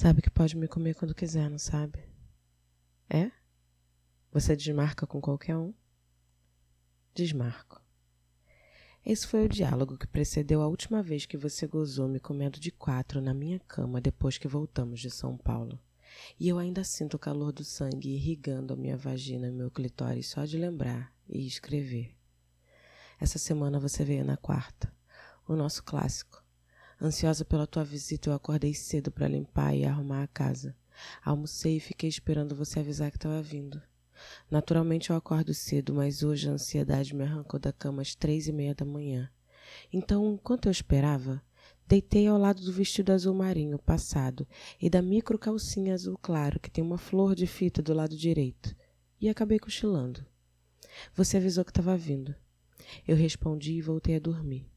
Sabe que pode me comer quando quiser, não sabe? É? Você desmarca com qualquer um? Desmarco. Esse foi o diálogo que precedeu a última vez que você gozou me comendo de quatro na minha cama depois que voltamos de São Paulo. E eu ainda sinto o calor do sangue irrigando a minha vagina e meu clitóris só de lembrar e escrever. Essa semana você veio na quarta, o nosso clássico. Ansiosa pela tua visita, eu acordei cedo para limpar e arrumar a casa. Almocei e fiquei esperando você avisar que estava vindo. Naturalmente eu acordo cedo, mas hoje a ansiedade me arrancou da cama às três e meia da manhã. Então, enquanto eu esperava, deitei ao lado do vestido azul marinho passado e da micro calcinha azul claro que tem uma flor de fita do lado direito e acabei cochilando. Você avisou que estava vindo. Eu respondi e voltei a dormir.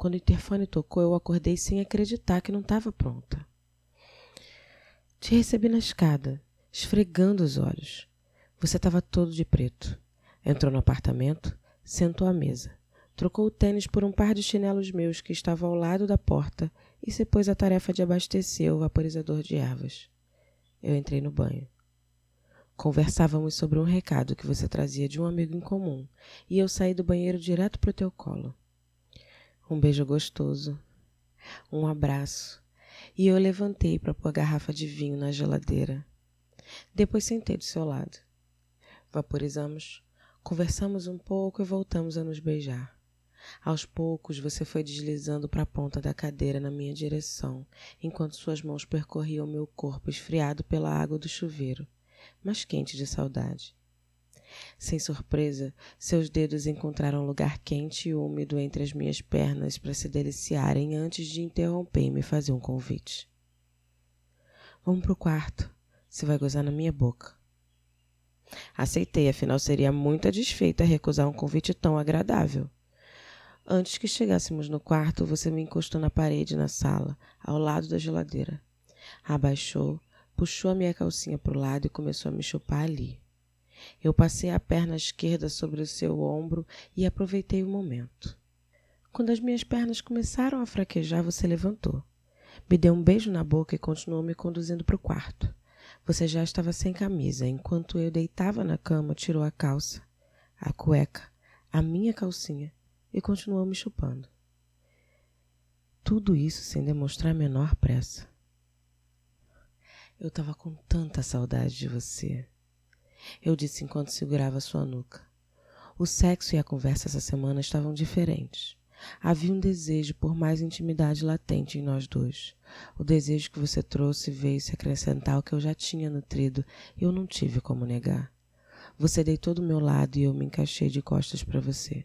Quando o interfone tocou, eu acordei sem acreditar que não estava pronta. Te recebi na escada, esfregando os olhos. Você estava todo de preto. Entrou no apartamento, sentou à mesa, trocou o tênis por um par de chinelos meus que estava ao lado da porta e se pôs a tarefa de abastecer o vaporizador de ervas. Eu entrei no banho. Conversávamos sobre um recado que você trazia de um amigo em comum e eu saí do banheiro direto para o teu colo. Um beijo gostoso, um abraço e eu levantei para pôr a garrafa de vinho na geladeira. Depois sentei do seu lado. Vaporizamos, conversamos um pouco e voltamos a nos beijar. Aos poucos você foi deslizando para a ponta da cadeira na minha direção, enquanto suas mãos percorriam meu corpo esfriado pela água do chuveiro, mas quente de saudade. Sem surpresa, seus dedos encontraram lugar quente e úmido entre as minhas pernas para se deliciarem antes de interromper e me fazer um convite. Vamos pro quarto. Você vai gozar na minha boca. Aceitei, afinal seria muito desfeita recusar um convite tão agradável. Antes que chegássemos no quarto, você me encostou na parede na sala, ao lado da geladeira. Abaixou, puxou a minha calcinha para o lado e começou a me chupar ali. Eu passei a perna esquerda sobre o seu ombro e aproveitei o momento. Quando as minhas pernas começaram a fraquejar, você levantou. Me deu um beijo na boca e continuou me conduzindo para o quarto. Você já estava sem camisa. Enquanto eu deitava na cama, tirou a calça, a cueca, a minha calcinha e continuou me chupando. Tudo isso sem demonstrar a menor pressa. Eu estava com tanta saudade de você. Eu disse enquanto segurava sua nuca. O sexo e a conversa essa semana estavam diferentes. Havia um desejo por mais intimidade latente em nós dois. O desejo que você trouxe veio se acrescentar ao que eu já tinha nutrido e eu não tive como negar. Você deitou do meu lado e eu me encaixei de costas para você.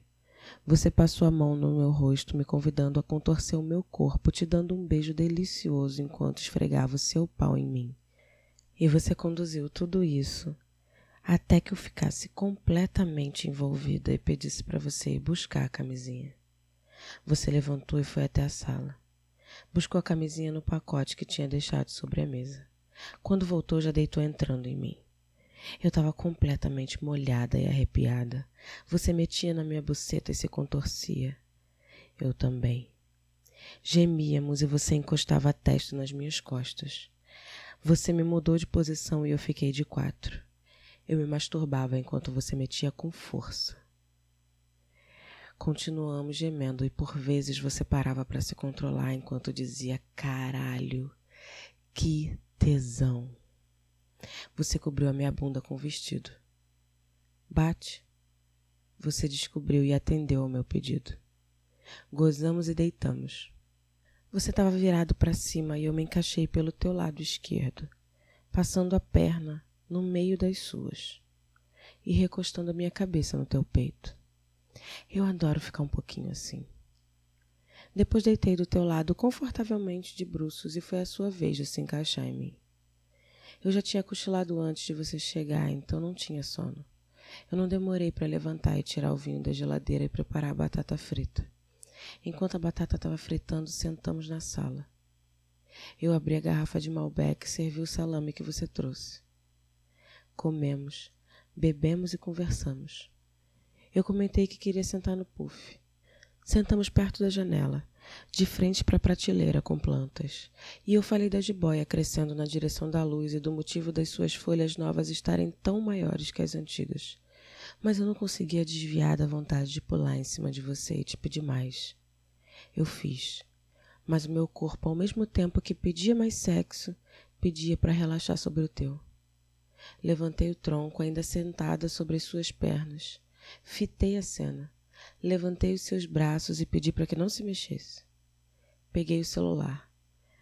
Você passou a mão no meu rosto, me convidando a contorcer o meu corpo, te dando um beijo delicioso enquanto esfregava o seu pau em mim. E você conduziu tudo isso até que eu ficasse completamente envolvida e pedisse para você ir buscar a camisinha. Você levantou e foi até a sala. Buscou a camisinha no pacote que tinha deixado sobre a mesa. Quando voltou, já deitou entrando em mim. Eu estava completamente molhada e arrepiada. Você metia na minha buceta e se contorcia. Eu também. Gemíamos e você encostava a testa nas minhas costas. Você me mudou de posição e eu fiquei de quatro. Eu me masturbava enquanto você metia com força. Continuamos gemendo e por vezes você parava para se controlar enquanto dizia: caralho, que tesão. Você cobriu a minha bunda com o vestido. Bate. Você descobriu e atendeu ao meu pedido. Gozamos e deitamos. Você estava virado para cima e eu me encaixei pelo teu lado esquerdo, passando a perna no meio das suas e recostando a minha cabeça no teu peito. Eu adoro ficar um pouquinho assim. Depois deitei do teu lado confortavelmente de bruços e foi a sua vez de se encaixar em mim. Eu já tinha cochilado antes de você chegar, então não tinha sono. Eu não demorei para levantar e tirar o vinho da geladeira e preparar a batata frita. Enquanto a batata estava fritando, sentamos na sala. Eu abri a garrafa de Malbec e servi o salame que você trouxe. Comemos, bebemos e conversamos. Eu comentei que queria sentar no puff. Sentamos perto da janela. de frente para a prateleira com plantas, e eu falei da jiboia crescendo na direção da luz e do motivo das suas folhas novas estarem tão maiores que as antigas. Mas eu não conseguia desviar da vontade de pular em cima de você e te pedir mais. Eu fiz, mas o meu corpo, ao mesmo tempo que pedia mais sexo, pedia para relaxar sobre o teu. Levantei o tronco, ainda sentada sobre as suas pernas. Fitei a cena. Levantei os seus braços e pedi para que não se mexesse. Peguei o celular.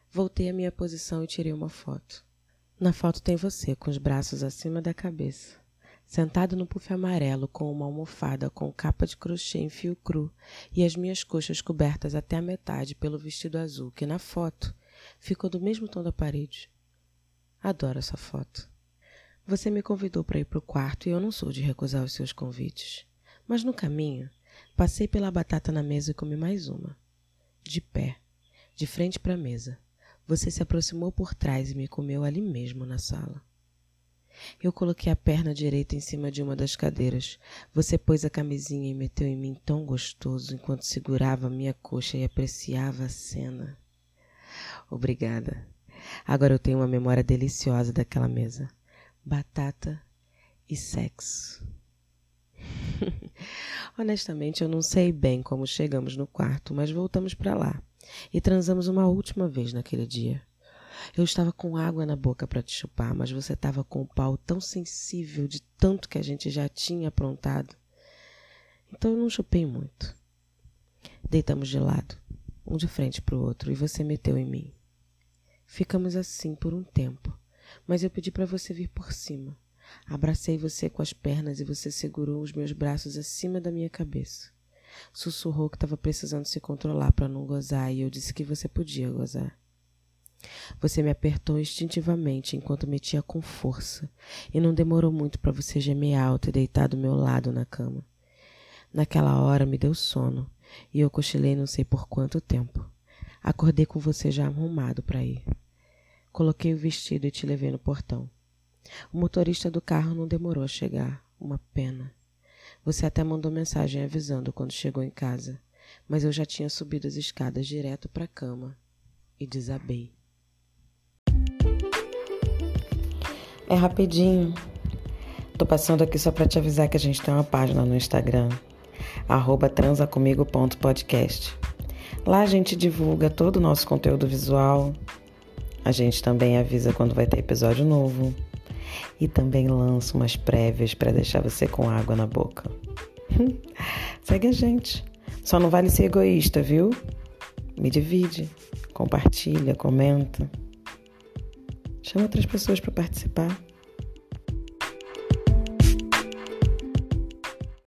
Voltei à minha posição e tirei uma foto. Na foto tem você, com os braços acima da cabeça, sentado no puff amarelo com uma almofada com capa de crochê em fio cru e as minhas coxas cobertas até a metade pelo vestido azul, que na foto ficou do mesmo tom da parede. Adoro essa foto. Você me convidou para ir para o quarto e eu não sou de recusar os seus convites. Mas no caminho, passei pela batata na mesa e comi mais uma. De pé, de frente para a mesa. Você se aproximou por trás e me comeu ali mesmo na sala. Eu coloquei a perna direita em cima de uma das cadeiras. Você pôs a camisinha e meteu em mim tão gostoso enquanto segurava minha coxa e apreciava a cena. Obrigada. Agora eu tenho uma memória deliciosa daquela mesa batata e sexo. Honestamente, eu não sei bem como chegamos no quarto, mas voltamos para lá e transamos uma última vez naquele dia. Eu estava com água na boca para te chupar, mas você estava com o pau tão sensível de tanto que a gente já tinha aprontado. Então eu não chupei muito. Deitamos de lado, um de frente para o outro, e você meteu em mim. Ficamos assim por um tempo mas eu pedi para você vir por cima. Abracei você com as pernas e você segurou os meus braços acima da minha cabeça. Sussurrou que estava precisando se controlar para não gozar e eu disse que você podia gozar. Você me apertou instintivamente enquanto metia com força, e não demorou muito para você gemer alto e deitar do meu lado na cama. Naquela hora me deu sono, e eu cochilei não sei por quanto tempo. Acordei com você já arrumado para ir. Coloquei o vestido e te levei no portão. O motorista do carro não demorou a chegar. Uma pena. Você até mandou mensagem avisando quando chegou em casa, mas eu já tinha subido as escadas direto para a cama e desabei. É rapidinho. Tô passando aqui só para te avisar que a gente tem uma página no Instagram, transacomigo.podcast. Lá a gente divulga todo o nosso conteúdo visual, a gente também avisa quando vai ter episódio novo e também lança umas prévias para deixar você com água na boca. Segue a gente. Só não vale ser egoísta, viu? Me divide, compartilha, comenta. Chama outras pessoas para participar.